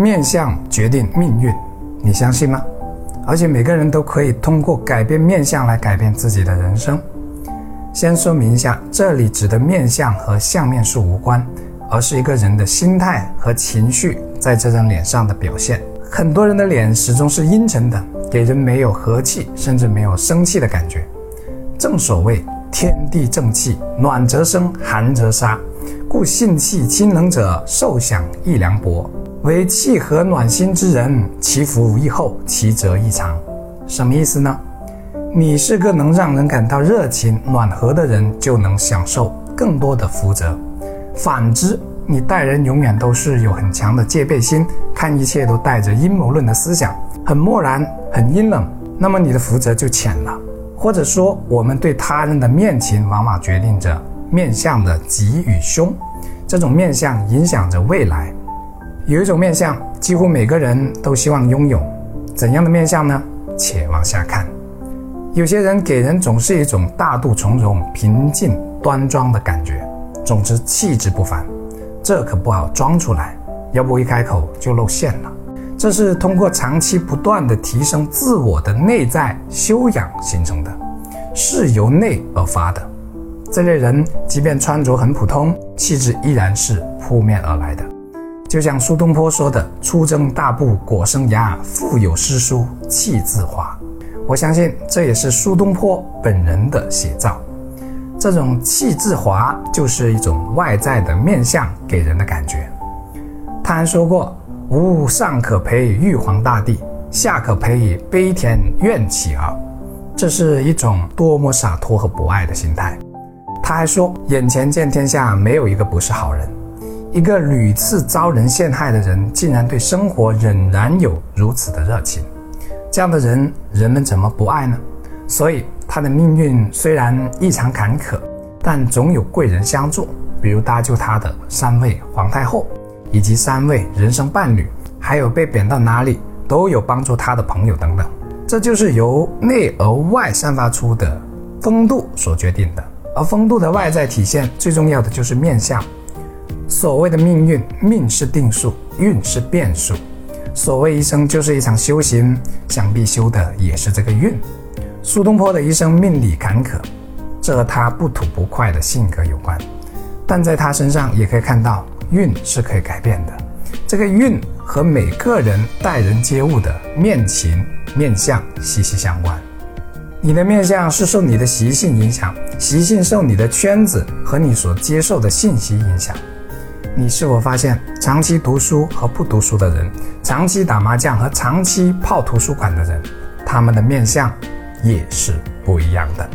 面相决定命运，你相信吗？而且每个人都可以通过改变面相来改变自己的人生。先说明一下，这里指的面相和相面术无关，而是一个人的心态和情绪在这张脸上的表现。很多人的脸始终是阴沉的，给人没有和气，甚至没有生气的感觉。正所谓天地正气，暖则生，寒则杀。故性气清冷者，寿享易凉薄；为气和暖心之人，其福无益厚，其泽益长。什么意思呢？你是个能让人感到热情暖和的人，就能享受更多的福泽。反之，你待人永远都是有很强的戒备心，看一切都带着阴谋论的思想，很漠然，很阴冷，那么你的福泽就浅了。或者说，我们对他人的面情，往往决定着面相的吉与凶。这种面相影响着未来。有一种面相，几乎每个人都希望拥有，怎样的面相呢？且往下看。有些人给人总是一种大度从容、平静端庄的感觉，总之气质不凡。这可不好装出来，要不一开口就露馅了。这是通过长期不断的提升自我的内在修养形成的，是由内而发的。这类人即便穿着很普通，气质依然是扑面而来的。就像苏东坡说的：“出征大步裹生涯，腹有诗书气自华。”我相信这也是苏东坡本人的写照。这种气自华，就是一种外在的面相给人的感觉。他还说过：“吾上可陪玉皇大帝，下可陪悲天怨乞儿。”这是一种多么洒脱和博爱的心态。他还说：“眼前见天下没有一个不是好人。一个屡次遭人陷害的人，竟然对生活仍然有如此的热情。”这样的人，人们怎么不爱呢？所以他的命运虽然异常坎坷，但总有贵人相助，比如搭救他的三位皇太后，以及三位人生伴侣，还有被贬到哪里都有帮助他的朋友等等。这就是由内而外散发出的风度所决定的。而风度的外在体现，最重要的就是面相。所谓的命运，命是定数，运是变数。所谓一生就是一场修行，想必修的也是这个运。苏东坡的一生命里坎坷，这和他不吐不快的性格有关。但在他身上也可以看到，运是可以改变的。这个运和每个人待人接物的面情、面相息息相关。你的面相是受你的习性影响，习性受你的圈子和你所接受的信息影响。你是否发现，长期读书和不读书的人，长期打麻将和长期泡图书馆的人，他们的面相也是不一样的。